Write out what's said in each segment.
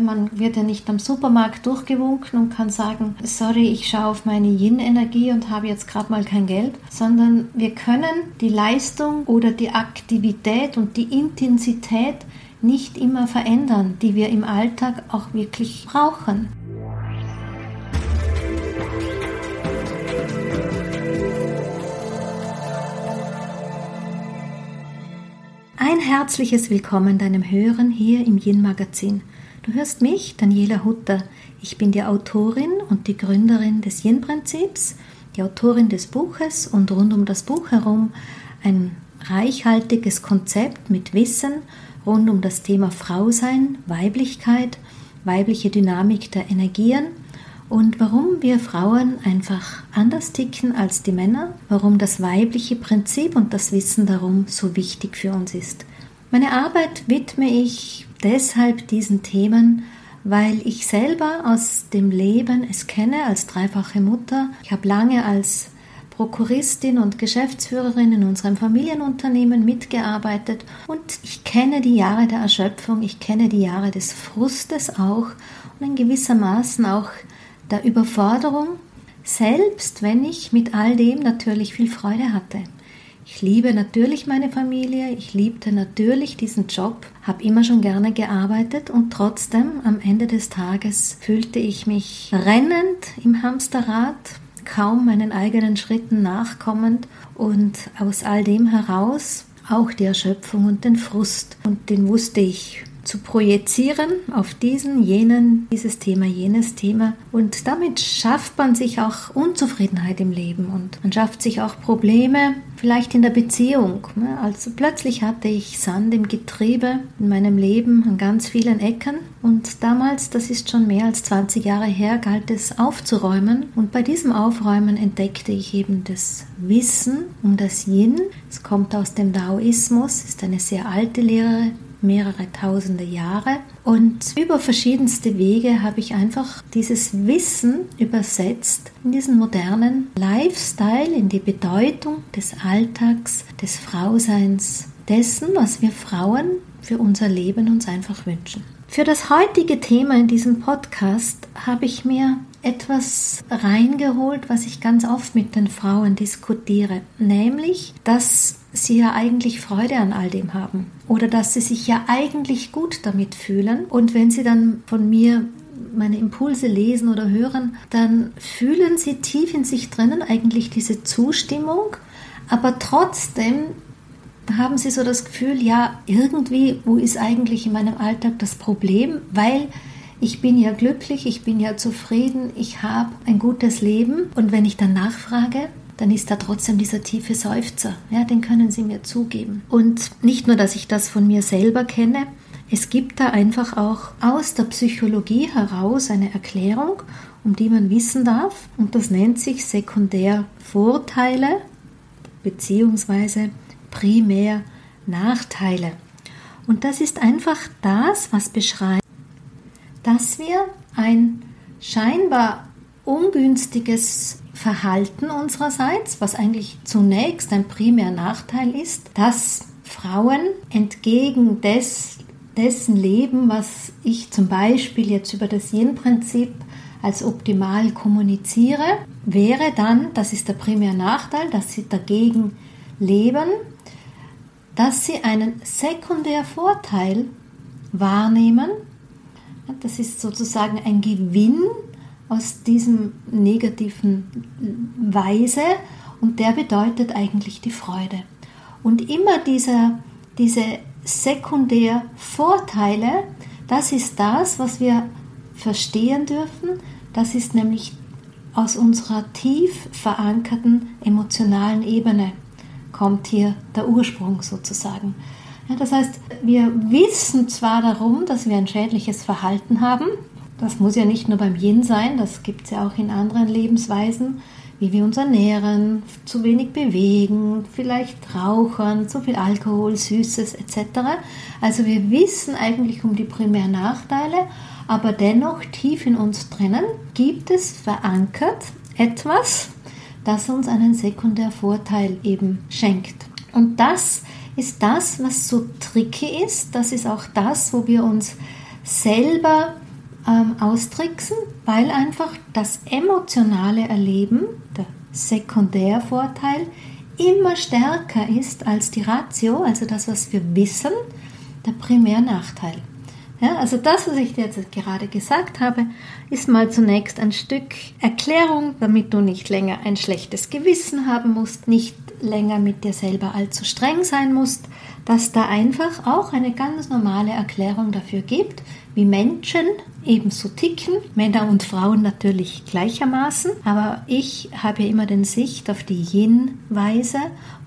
Man wird ja nicht am Supermarkt durchgewunken und kann sagen, sorry, ich schaue auf meine Yin-Energie und habe jetzt gerade mal kein Geld, sondern wir können die Leistung oder die Aktivität und die Intensität nicht immer verändern, die wir im Alltag auch wirklich brauchen. Ein herzliches Willkommen deinem Hören hier im Yin Magazin. Du hörst mich, Daniela Hutter. Ich bin die Autorin und die Gründerin des Yin Prinzips, die Autorin des Buches und rund um das Buch herum ein reichhaltiges Konzept mit Wissen rund um das Thema Frausein, Weiblichkeit, weibliche Dynamik der Energien und warum wir Frauen einfach anders ticken als die Männer, warum das weibliche Prinzip und das Wissen darum so wichtig für uns ist. Meine Arbeit widme ich deshalb diesen Themen, weil ich selber aus dem Leben es kenne als dreifache Mutter. Ich habe lange als Prokuristin und Geschäftsführerin in unserem Familienunternehmen mitgearbeitet und ich kenne die Jahre der Erschöpfung, ich kenne die Jahre des Frustes auch und in gewissermaßen auch der Überforderung, selbst wenn ich mit all dem natürlich viel Freude hatte. Ich liebe natürlich meine Familie, ich liebte natürlich diesen Job, habe immer schon gerne gearbeitet und trotzdem am Ende des Tages fühlte ich mich rennend im Hamsterrad, kaum meinen eigenen Schritten nachkommend und aus all dem heraus auch die Erschöpfung und den Frust und den wusste ich zu projizieren auf diesen, jenen, dieses Thema, jenes Thema. Und damit schafft man sich auch Unzufriedenheit im Leben und man schafft sich auch Probleme, vielleicht in der Beziehung. Also plötzlich hatte ich Sand im Getriebe in meinem Leben an ganz vielen Ecken und damals, das ist schon mehr als 20 Jahre her, galt es aufzuräumen und bei diesem Aufräumen entdeckte ich eben das Wissen um das Yin. Es kommt aus dem Daoismus, ist eine sehr alte Lehre mehrere tausende Jahre. Und über verschiedenste Wege habe ich einfach dieses Wissen übersetzt in diesen modernen Lifestyle, in die Bedeutung des Alltags, des Frauseins, dessen, was wir Frauen für unser Leben uns einfach wünschen. Für das heutige Thema in diesem Podcast habe ich mir etwas reingeholt, was ich ganz oft mit den Frauen diskutiere, nämlich, dass sie ja eigentlich Freude an all dem haben. Oder dass sie sich ja eigentlich gut damit fühlen. Und wenn sie dann von mir meine Impulse lesen oder hören, dann fühlen sie tief in sich drinnen eigentlich diese Zustimmung, aber trotzdem haben sie so das Gefühl, ja, irgendwie, wo ist eigentlich in meinem Alltag das Problem, weil ich bin ja glücklich, ich bin ja zufrieden, ich habe ein gutes Leben und wenn ich dann nachfrage, dann ist da trotzdem dieser tiefe Seufzer. Ja, den können Sie mir zugeben. Und nicht nur, dass ich das von mir selber kenne, es gibt da einfach auch aus der Psychologie heraus eine Erklärung, um die man wissen darf. Und das nennt sich Sekundärvorteile bzw. Primärnachteile. Und das ist einfach das, was beschreibt, dass wir ein scheinbar ungünstiges Verhalten unsererseits, was eigentlich zunächst ein primär Nachteil ist, dass Frauen entgegen des, dessen Leben, was ich zum Beispiel jetzt über das Yin-Prinzip als optimal kommuniziere, wäre dann, das ist der primär Nachteil, dass sie dagegen leben, dass sie einen Sekundärvorteil wahrnehmen. Das ist sozusagen ein Gewinn aus diesem negativen Weise und der bedeutet eigentlich die Freude. Und immer dieser, diese Sekundärvorteile, das ist das, was wir verstehen dürfen. Das ist nämlich aus unserer tief verankerten emotionalen Ebene kommt hier der Ursprung sozusagen. Ja, das heißt, wir wissen zwar darum, dass wir ein schädliches Verhalten haben, das muss ja nicht nur beim Yin sein, das gibt es ja auch in anderen Lebensweisen, wie wir uns ernähren, zu wenig bewegen, vielleicht rauchen, zu viel Alkohol, Süßes etc. Also wir wissen eigentlich um die primären Nachteile, aber dennoch tief in uns drinnen gibt es verankert etwas, das uns einen Sekundärvorteil eben schenkt. Und das ist das, was so tricky ist. Das ist auch das, wo wir uns selber ähm, austricksen, weil einfach das emotionale Erleben, der Sekundärvorteil, immer stärker ist als die Ratio, also das, was wir wissen, der Primärnachteil. Ja, also das, was ich dir jetzt gerade gesagt habe, ist mal zunächst ein Stück Erklärung, damit du nicht länger ein schlechtes Gewissen haben musst, nicht länger mit dir selber allzu streng sein musst, dass da einfach auch eine ganz normale Erklärung dafür gibt, wie Menschen ebenso ticken, Männer und Frauen natürlich gleichermaßen, aber ich habe ja immer den Sicht auf die Yin-Weise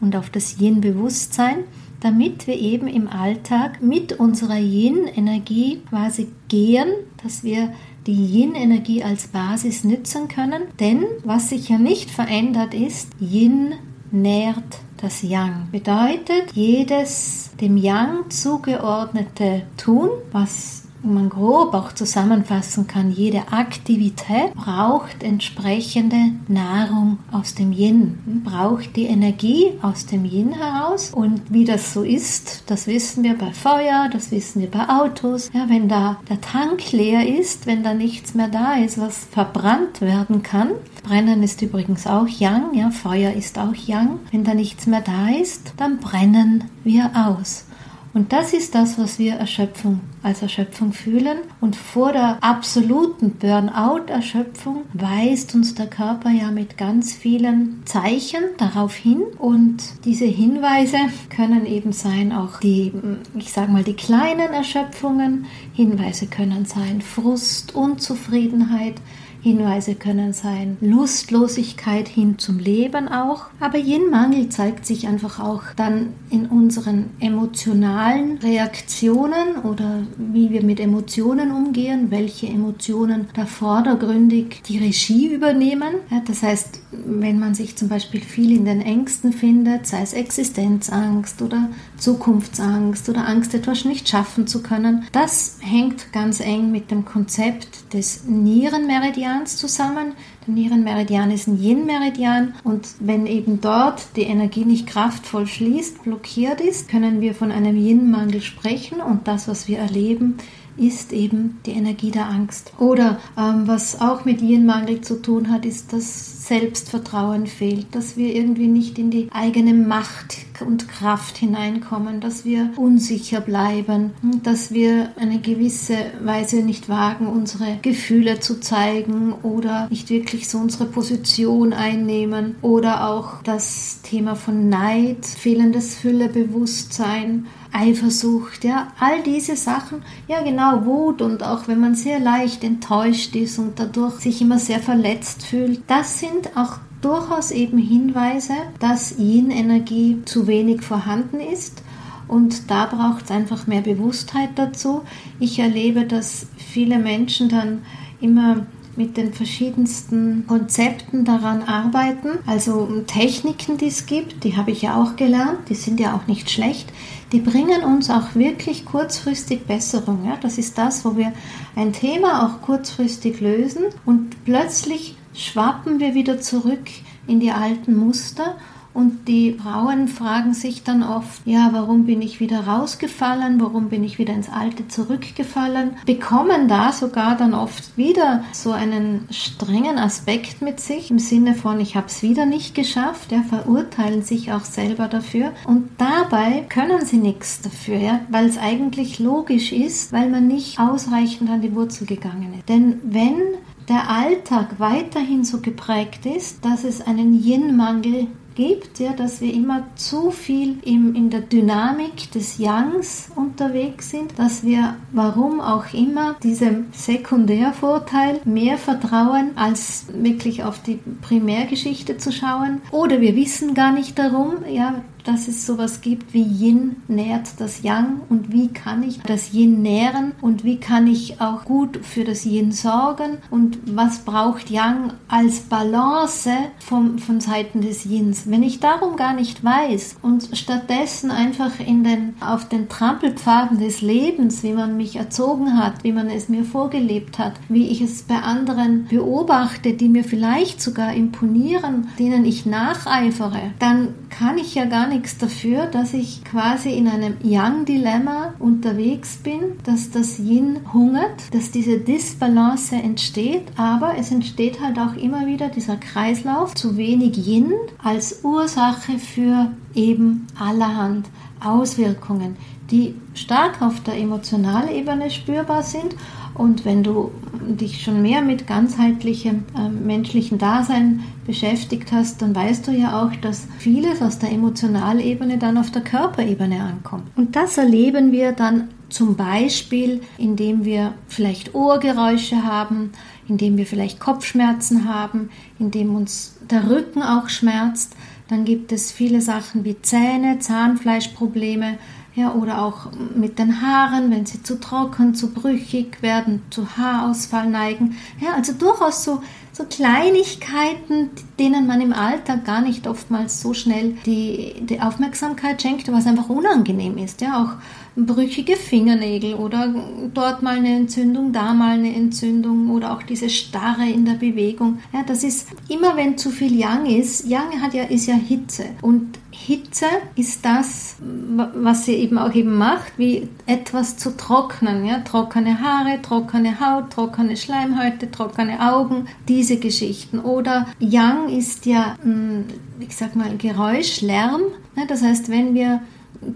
und auf das Yin-Bewusstsein damit wir eben im Alltag mit unserer Yin-Energie quasi gehen, dass wir die Yin-Energie als Basis nützen können. Denn was sich ja nicht verändert ist, Yin nährt das Yang. Bedeutet, jedes dem Yang zugeordnete Tun, was man grob auch zusammenfassen kann, jede Aktivität braucht entsprechende Nahrung aus dem Yin, braucht die Energie aus dem Yin heraus. Und wie das so ist, das wissen wir bei Feuer, das wissen wir bei Autos. Ja, wenn da der Tank leer ist, wenn da nichts mehr da ist, was verbrannt werden kann. Brennen ist übrigens auch Yang, ja, Feuer ist auch Yang. Wenn da nichts mehr da ist, dann brennen wir aus. Und das ist das, was wir Erschöpfung als Erschöpfung fühlen. Und vor der absoluten Burnout-Erschöpfung weist uns der Körper ja mit ganz vielen Zeichen darauf hin. Und diese Hinweise können eben sein auch die, ich sage mal, die kleinen Erschöpfungen. Hinweise können sein Frust, Unzufriedenheit, Hinweise können sein Lustlosigkeit hin zum Leben auch. Aber Yin-Mangel zeigt sich einfach auch dann in unseren emotionalen Reaktionen oder wie wir mit Emotionen umgehen, welche Emotionen da vordergründig die Regie übernehmen. Das heißt, wenn man sich zum Beispiel viel in den Ängsten findet, sei es Existenzangst oder Zukunftsangst oder Angst, etwas nicht schaffen zu können, das hängt ganz eng mit dem Konzept des Nierenmeridians Meridians zusammen. Der Nierenmeridian ist ein Yin-Meridian und wenn eben dort die Energie nicht kraftvoll fließt, blockiert ist, können wir von einem Yin-Mangel sprechen und das, was wir erleben, ist eben die Energie der Angst. Oder ähm, was auch mit Yin-Mangel zu tun hat, ist, dass Selbstvertrauen fehlt, dass wir irgendwie nicht in die eigene Macht und Kraft hineinkommen, dass wir unsicher bleiben, dass wir eine gewisse Weise nicht wagen, unsere Gefühle zu zeigen oder nicht wirklich so unsere Position einnehmen oder auch das Thema von Neid, fehlendes Füllebewusstsein Eifersucht, ja, all diese Sachen, ja genau, Wut und auch wenn man sehr leicht enttäuscht ist und dadurch sich immer sehr verletzt fühlt, das sind auch durchaus eben Hinweise, dass Yin-Energie zu wenig vorhanden ist. Und da braucht es einfach mehr Bewusstheit dazu. Ich erlebe, dass viele Menschen dann immer mit den verschiedensten Konzepten daran arbeiten. Also Techniken, die es gibt, die habe ich ja auch gelernt, die sind ja auch nicht schlecht. Die bringen uns auch wirklich kurzfristig Besserung. Ja? Das ist das, wo wir ein Thema auch kurzfristig lösen und plötzlich schwappen wir wieder zurück in die alten Muster und die Frauen fragen sich dann oft, ja, warum bin ich wieder rausgefallen? Warum bin ich wieder ins Alte zurückgefallen? Bekommen da sogar dann oft wieder so einen strengen Aspekt mit sich im Sinne von, ich habe es wieder nicht geschafft, ja, verurteilen sich auch selber dafür. Und dabei können sie nichts dafür, ja, weil es eigentlich logisch ist, weil man nicht ausreichend an die Wurzel gegangen ist. Denn wenn der Alltag weiterhin so geprägt ist, dass es einen Yin-Mangel gibt, ja, dass wir immer zu viel im, in der Dynamik des Yangs unterwegs sind, dass wir, warum auch immer, diesem Sekundärvorteil mehr vertrauen, als wirklich auf die Primärgeschichte zu schauen. Oder wir wissen gar nicht darum, ja, dass es sowas gibt wie Yin nährt das Yang und wie kann ich das Yin nähren und wie kann ich auch gut für das Yin sorgen und was braucht Yang als Balance vom, von Seiten des Yins. Wenn ich darum gar nicht weiß und stattdessen einfach in den, auf den Trampelpfaden des Lebens, wie man mich erzogen hat, wie man es mir vorgelebt hat, wie ich es bei anderen beobachte, die mir vielleicht sogar imponieren, denen ich nacheifere, dann kann ich ja gar nicht nichts dafür, dass ich quasi in einem Yang-Dilemma unterwegs bin, dass das Yin hungert, dass diese Disbalance entsteht, aber es entsteht halt auch immer wieder dieser Kreislauf, zu wenig Yin als Ursache für eben allerhand Auswirkungen, die stark auf der emotionalen Ebene spürbar sind und wenn du dich schon mehr mit ganzheitlichem äh, menschlichen Dasein beschäftigt hast, dann weißt du ja auch, dass vieles aus der Emotionalebene dann auf der Körperebene ankommt. Und das erleben wir dann zum Beispiel, indem wir vielleicht Ohrgeräusche haben, indem wir vielleicht Kopfschmerzen haben, indem uns der Rücken auch schmerzt. Dann gibt es viele Sachen wie Zähne, Zahnfleischprobleme, ja, oder auch mit den Haaren, wenn sie zu trocken, zu brüchig werden, zu Haarausfall neigen. Ja, also durchaus so, so Kleinigkeiten, denen man im Alltag gar nicht oftmals so schnell die, die Aufmerksamkeit schenkt, was einfach unangenehm ist. Ja, auch brüchige Fingernägel oder dort mal eine Entzündung, da mal eine Entzündung oder auch diese Starre in der Bewegung. Ja, das ist immer, wenn zu viel Yang ist. Yang hat ja, ist ja Hitze und Hitze ist das, was sie eben auch eben macht, wie etwas zu trocknen, ja, trockene Haare, trockene Haut, trockene Schleimhäute, trockene Augen, diese Geschichten. Oder Yang ist ja, hm, ich sag mal, Geräusch, Lärm. Ne, das heißt, wenn wir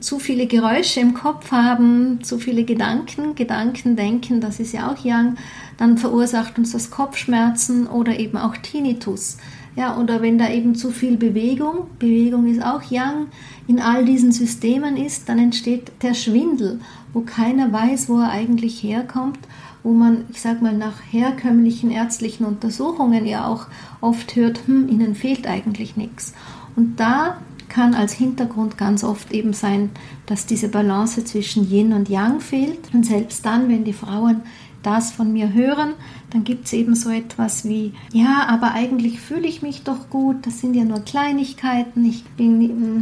zu viele Geräusche im Kopf haben, zu viele Gedanken, Gedanken denken, das ist ja auch Yang, dann verursacht uns das Kopfschmerzen oder eben auch Tinnitus. Ja, oder wenn da eben zu viel Bewegung, Bewegung ist auch Yang, in all diesen Systemen ist, dann entsteht der Schwindel, wo keiner weiß, wo er eigentlich herkommt, wo man, ich sag mal, nach herkömmlichen ärztlichen Untersuchungen ja auch oft hört, hm, ihnen fehlt eigentlich nichts. Und da kann als Hintergrund ganz oft eben sein, dass diese Balance zwischen Yin und Yang fehlt. Und selbst dann, wenn die Frauen das von mir hören, dann gibt es eben so etwas wie, ja, aber eigentlich fühle ich mich doch gut, das sind ja nur Kleinigkeiten, ich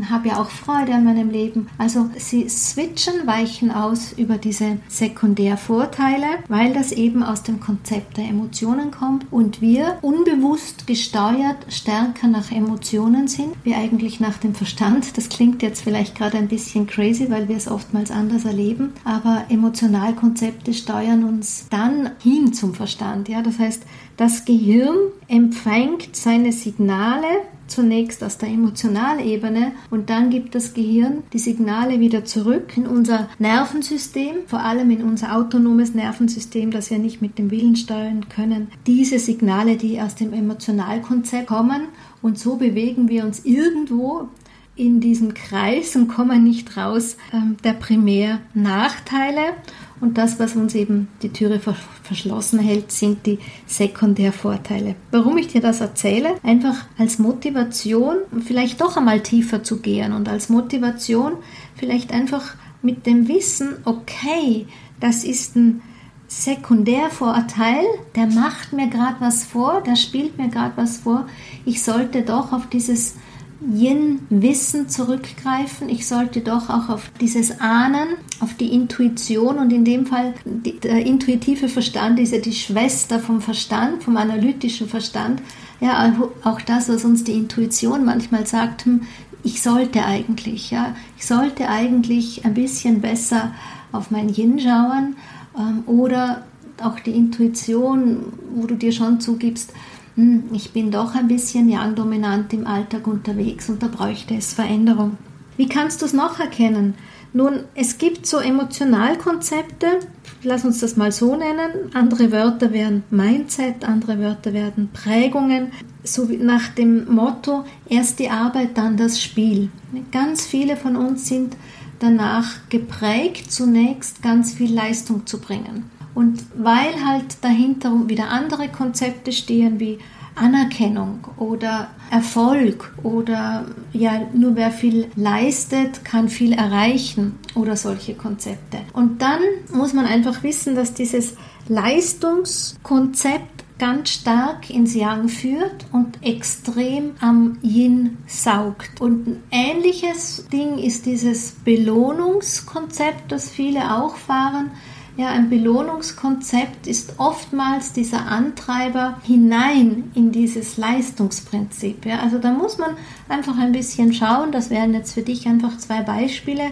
habe ja auch Freude an meinem Leben. Also sie switchen, weichen aus über diese Sekundärvorteile, weil das eben aus dem Konzept der Emotionen kommt und wir unbewusst gesteuert stärker nach Emotionen sind, wie eigentlich nach dem Verstand. Das klingt jetzt vielleicht gerade ein bisschen crazy, weil wir es oftmals anders erleben, aber Emotionalkonzepte steuern uns dann hin zum Verstand. Zustand. Ja? Das heißt, das Gehirn empfängt seine Signale zunächst aus der Emotionalebene und dann gibt das Gehirn die Signale wieder zurück in unser Nervensystem, vor allem in unser autonomes Nervensystem, das wir nicht mit dem Willen steuern können. Diese Signale, die aus dem Emotionalkonzept kommen und so bewegen wir uns irgendwo in diesem Kreis und kommen nicht raus ähm, der Primärnachteile. Und das, was uns eben die Türe verschlossen hält, sind die Sekundärvorteile. Warum ich dir das erzähle? Einfach als Motivation, vielleicht doch einmal tiefer zu gehen und als Motivation vielleicht einfach mit dem Wissen, okay, das ist ein Sekundärvorteil, der macht mir gerade was vor, der spielt mir gerade was vor. Ich sollte doch auf dieses Yin-Wissen zurückgreifen. Ich sollte doch auch auf dieses Ahnen, auf die Intuition und in dem Fall der intuitive Verstand ist ja die Schwester vom Verstand, vom analytischen Verstand. Ja, auch das, was uns die Intuition manchmal sagt, hm, ich sollte eigentlich, ja, ich sollte eigentlich ein bisschen besser auf mein Yin schauen ähm, oder auch die Intuition, wo du dir schon zugibst, hm, ich bin doch ein bisschen Yang-dominant im Alltag unterwegs und da bräuchte es Veränderung. Wie kannst du es noch erkennen? Nun, es gibt so Emotionalkonzepte, lass uns das mal so nennen. Andere Wörter wären Mindset, andere Wörter werden Prägungen, so nach dem Motto, erst die Arbeit, dann das Spiel. Ganz viele von uns sind danach geprägt, zunächst ganz viel Leistung zu bringen. Und weil halt dahinter wieder andere Konzepte stehen wie Anerkennung oder Erfolg oder ja, nur wer viel leistet, kann viel erreichen oder solche Konzepte. Und dann muss man einfach wissen, dass dieses Leistungskonzept ganz stark ins Yang führt und extrem am Yin saugt. Und ein ähnliches Ding ist dieses Belohnungskonzept, das viele auch fahren Ja, ein Belohnungskonzept ist oftmals dieser Antreiber hinein in dieses Leistungsprinzip. Ja, also da muss man einfach ein bisschen schauen. Das wären jetzt für dich einfach zwei Beispiele,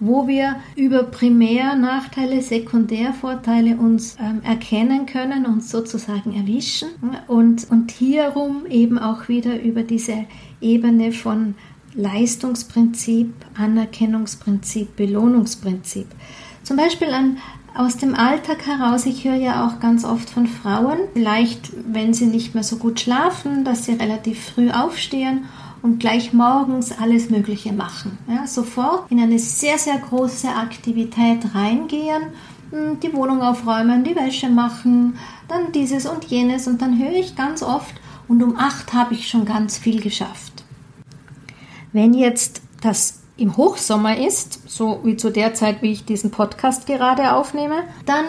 wo wir über Primärnachteile, Sekundärvorteile uns ähm, erkennen können, uns sozusagen erwischen und, und hierum eben auch wieder über diese Ebene von Leistungsprinzip, Anerkennungsprinzip, Belohnungsprinzip. Zum Beispiel ein, aus dem Alltag heraus, ich höre ja auch ganz oft von Frauen, vielleicht wenn sie nicht mehr so gut schlafen, dass sie relativ früh aufstehen und gleich morgens alles Mögliche machen. Ja, sofort in eine sehr, sehr große Aktivität reingehen, hm, die Wohnung aufräumen, die Wäsche machen, dann dieses und jenes und dann höre ich ganz oft, und um acht habe ich schon ganz viel geschafft. Wenn jetzt das im Hochsommer ist, so wie zu der Zeit, wie ich diesen Podcast gerade aufnehme, dann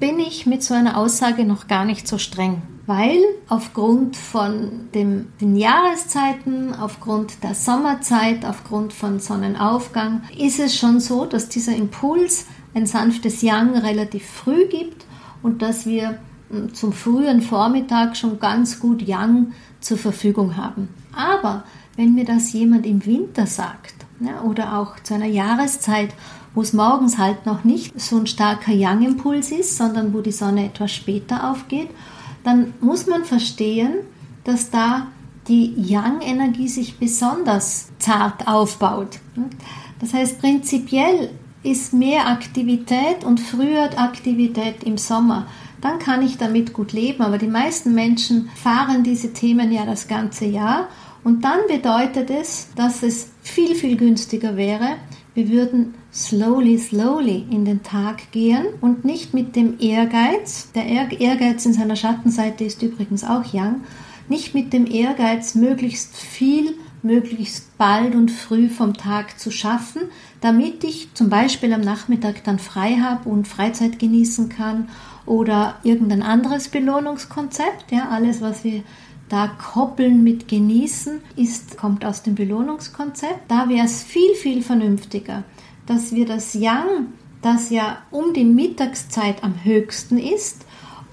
bin ich mit so einer Aussage noch gar nicht so streng, weil aufgrund von dem, den Jahreszeiten, aufgrund der Sommerzeit, aufgrund von Sonnenaufgang ist es schon so, dass dieser Impuls ein sanftes Yang relativ früh gibt und dass wir hm, zum frühen Vormittag schon ganz gut Yang zur Verfügung haben. Aber wenn mir das jemand im Winter sagt ja, oder auch zu einer Jahreszeit, wo es morgens halt noch nicht so ein starker Yang-Impuls ist, sondern wo die Sonne etwas später aufgeht, dann muss man verstehen, dass da die Yang-Energie sich besonders zart aufbaut. Das heißt, prinzipiell ist mehr Aktivität und früher Aktivität im Sommer. Dann kann ich damit gut leben. Aber die meisten Menschen fahren diese Themen ja das ganze Jahr. Und dann bedeutet es, dass es viel, viel günstiger wäre, wir würden slowly, slowly in den Tag gehen und nicht mit dem Ehrgeiz, der Ehrgeiz in seiner Schattenseite ist übrigens auch Yang, nicht mit dem Ehrgeiz, möglichst viel, möglichst bald und früh vom Tag zu schaffen, damit ich zum Beispiel am Nachmittag dann frei habe und Freizeit genießen kann oder irgendein anderes Belohnungskonzept, ja, alles, was wir da koppeln mit genießen, ist, kommt aus dem Belohnungskonzept. Da wäre es viel, viel vernünftiger, dass wir das Yang, das ja um die Mittagszeit am höchsten ist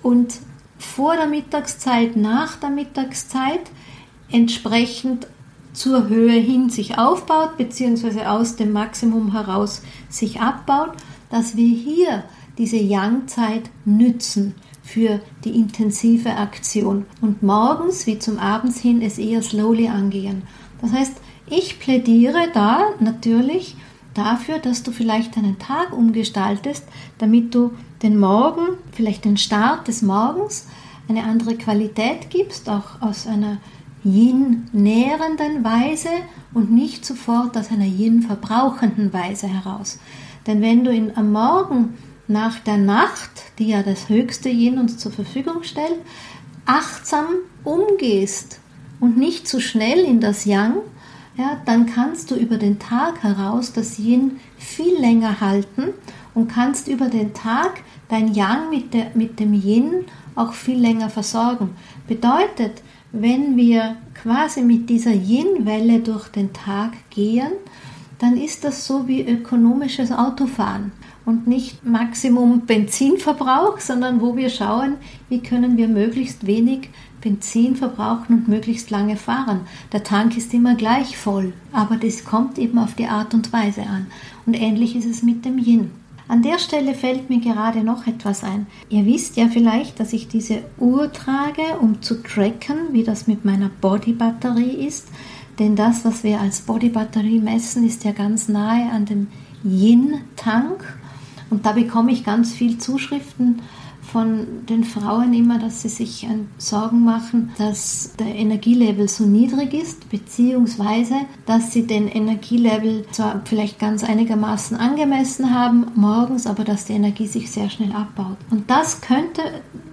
und vor der Mittagszeit, nach der Mittagszeit entsprechend zur Höhe hin sich aufbaut, beziehungsweise aus dem Maximum heraus sich abbaut, dass wir hier diese Yang-Zeit nützen für die intensive Aktion und morgens wie zum Abends hin es eher slowly angehen. Das heißt, ich plädiere da natürlich dafür, dass du vielleicht deinen Tag umgestaltest, damit du den Morgen, vielleicht den Start des Morgens, eine andere Qualität gibst, auch aus einer Yin-nährenden Weise und nicht sofort aus einer Yin-verbrauchenden Weise heraus. Denn wenn du in, am Morgen nach der Nacht, die ja das höchste Yin uns zur Verfügung stellt, achtsam umgehst und nicht zu schnell in das Yang, ja, dann kannst du über den Tag heraus das Yin viel länger halten und kannst über den Tag dein Yang mit, der, mit dem Yin auch viel länger versorgen. Bedeutet, wenn wir quasi mit dieser Yin-Welle durch den Tag gehen, dann ist das so wie ökonomisches Autofahren und nicht Maximum Benzinverbrauch, sondern wo wir schauen, wie können wir möglichst wenig Benzin verbrauchen und möglichst lange fahren. Der Tank ist immer gleich voll, aber das kommt eben auf die Art und Weise an. Und ähnlich ist es mit dem Yin. An der Stelle fällt mir gerade noch etwas ein. Ihr wisst ja vielleicht, dass ich diese Uhr trage, um zu tracken, wie das mit meiner Bodybatterie ist. Denn das, was wir als Bodybatterie messen, ist ja ganz nahe an dem Yin-Tank. Und da bekomme ich ganz viel Zuschriften von den Frauen immer, dass sie sich Sorgen machen, dass der Energielevel so niedrig ist, beziehungsweise dass sie den Energielevel zwar vielleicht ganz einigermaßen angemessen haben morgens, aber dass die Energie sich sehr schnell abbaut. Und das könnte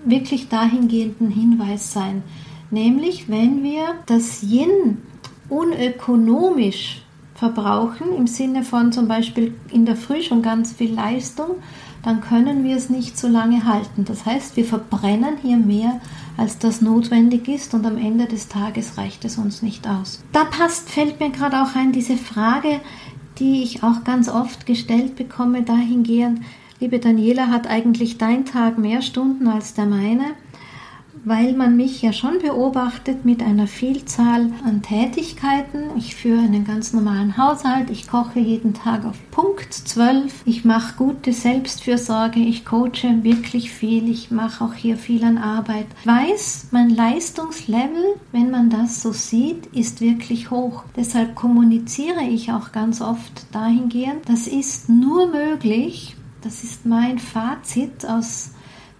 wirklich dahingehenden Hinweis sein, nämlich wenn wir das Yin unökonomisch verbrauchen, im Sinne von zum Beispiel in der Früh schon ganz viel Leistung, dann können wir es nicht so lange halten. Das heißt, wir verbrennen hier mehr, als das notwendig ist und am Ende des Tages reicht es uns nicht aus. Da passt, fällt mir gerade auch ein, diese Frage, die ich auch ganz oft gestellt bekomme, dahingehend, liebe Daniela, hat eigentlich dein Tag mehr Stunden als der meine? Weil man mich ja schon beobachtet mit einer Vielzahl an Tätigkeiten. Ich führe einen ganz normalen Haushalt, ich koche jeden Tag auf Punkt 12, ich mache gute Selbstfürsorge, ich coache wirklich viel, ich mache auch hier viel an Arbeit. Ich weiß, mein Leistungslevel, wenn man das so sieht, ist wirklich hoch. Deshalb kommuniziere ich auch ganz oft dahingehend, das ist nur möglich, das ist mein Fazit aus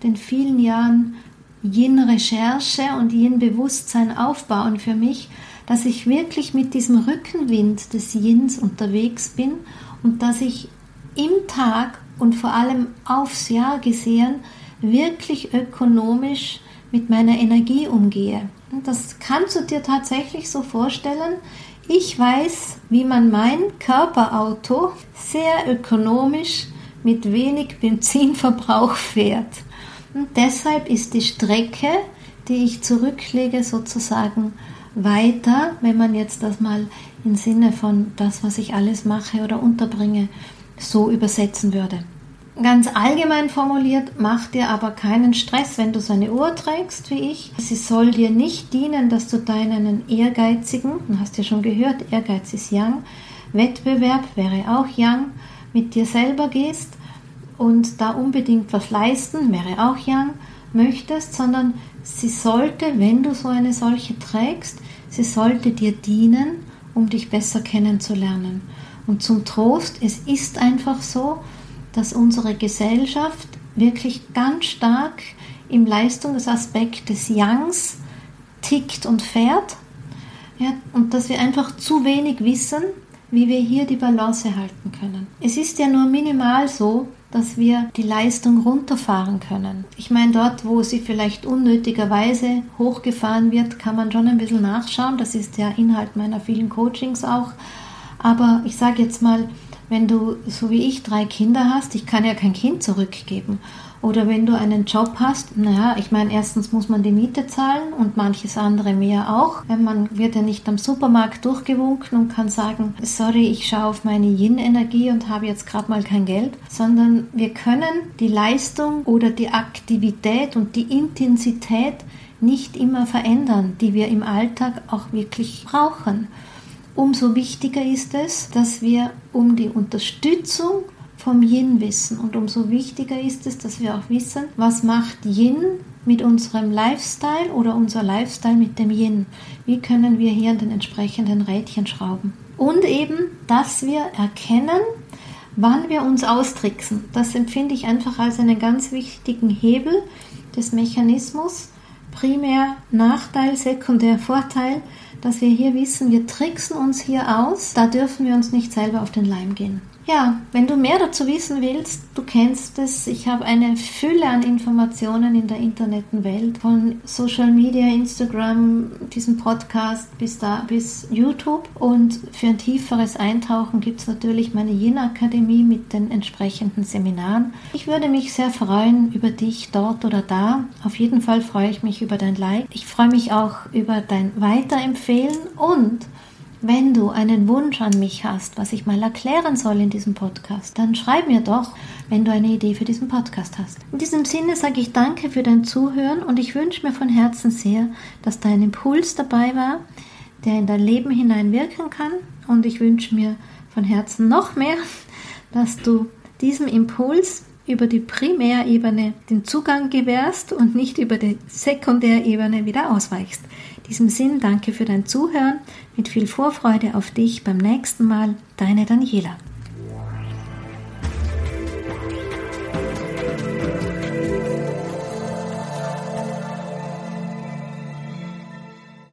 den vielen Jahren Yin-Recherche und Yin-Bewusstsein aufbauen für mich, dass ich wirklich mit diesem Rückenwind des Yins unterwegs bin und dass ich im Tag und vor allem aufs Jahr gesehen wirklich ökonomisch mit meiner Energie umgehe. Das kannst du dir tatsächlich so vorstellen. Ich weiß, wie man mein Körperauto sehr ökonomisch mit wenig Benzinverbrauch fährt. Deshalb ist die Strecke, die ich zurücklege, sozusagen weiter, wenn man jetzt das mal im Sinne von das, was ich alles mache oder unterbringe, so übersetzen würde. Ganz allgemein formuliert, mach dir aber keinen Stress, wenn du so eine Uhr trägst wie ich. Sie soll dir nicht dienen, dass du deinen ehrgeizigen, du hast ja schon gehört, Ehrgeiz ist Yang, Wettbewerb wäre auch Yang, mit dir selber gehst, und da unbedingt was leisten, wäre auch Yang, möchtest, sondern sie sollte, wenn du so eine solche trägst, sie sollte dir dienen, um dich besser kennenzulernen. Und zum Trost, es ist einfach so, dass unsere Gesellschaft wirklich ganz stark im Leistungsaspekt des Yangs tickt und fährt ja, und dass wir einfach zu wenig wissen, wie wir hier die Balance halten können. Es ist ja nur minimal so, dass wir die Leistung runterfahren können. Ich meine, dort, wo sie vielleicht unnötigerweise hochgefahren wird, kann man schon ein bisschen nachschauen. Das ist der Inhalt meiner vielen Coachings auch. Aber ich sage jetzt mal, wenn du so wie ich drei Kinder hast, ich kann ja kein Kind zurückgeben. Oder wenn du einen Job hast, naja, ich meine, erstens muss man die Miete zahlen und manches andere mehr auch. Man wird ja nicht am Supermarkt durchgewunken und kann sagen, sorry, ich schaue auf meine Yin-Energie und habe jetzt gerade mal kein Geld, sondern wir können die Leistung oder die Aktivität und die Intensität nicht immer verändern, die wir im Alltag auch wirklich brauchen. Umso wichtiger ist es, dass wir um die Unterstützung vom Yin wissen und umso wichtiger ist es, dass wir auch wissen, was macht Yin mit unserem Lifestyle oder unser Lifestyle mit dem Yin. Wie können wir hier an den entsprechenden Rädchen schrauben? Und eben, dass wir erkennen, wann wir uns austricksen. Das empfinde ich einfach als einen ganz wichtigen Hebel des Mechanismus. Primär Nachteil, Sekundär Vorteil dass wir hier wissen, wir tricksen uns hier aus, da dürfen wir uns nicht selber auf den Leim gehen. Ja, wenn du mehr dazu wissen willst, du kennst es, ich habe eine Fülle an Informationen in der Internetwelt, von Social Media, Instagram, diesem Podcast bis da bis YouTube und für ein tieferes Eintauchen gibt es natürlich meine Yin Akademie mit den entsprechenden Seminaren. Ich würde mich sehr freuen über dich dort oder da. Auf jeden Fall freue ich mich über dein Like. Ich freue mich auch über dein Weiterempfehlen und wenn du einen Wunsch an mich hast, was ich mal erklären soll in diesem Podcast, dann schreib mir doch, wenn du eine Idee für diesen Podcast hast. In diesem Sinne sage ich danke für dein Zuhören und ich wünsche mir von Herzen sehr, dass dein Impuls dabei war, der in dein Leben hinein wirken kann. Und ich wünsche mir von Herzen noch mehr, dass du diesem Impuls über die Primärebene den Zugang gewährst und nicht über die Sekundärebene wieder ausweichst. In diesem Sinn danke für dein Zuhören. Mit viel Vorfreude auf dich beim nächsten Mal. Deine Daniela.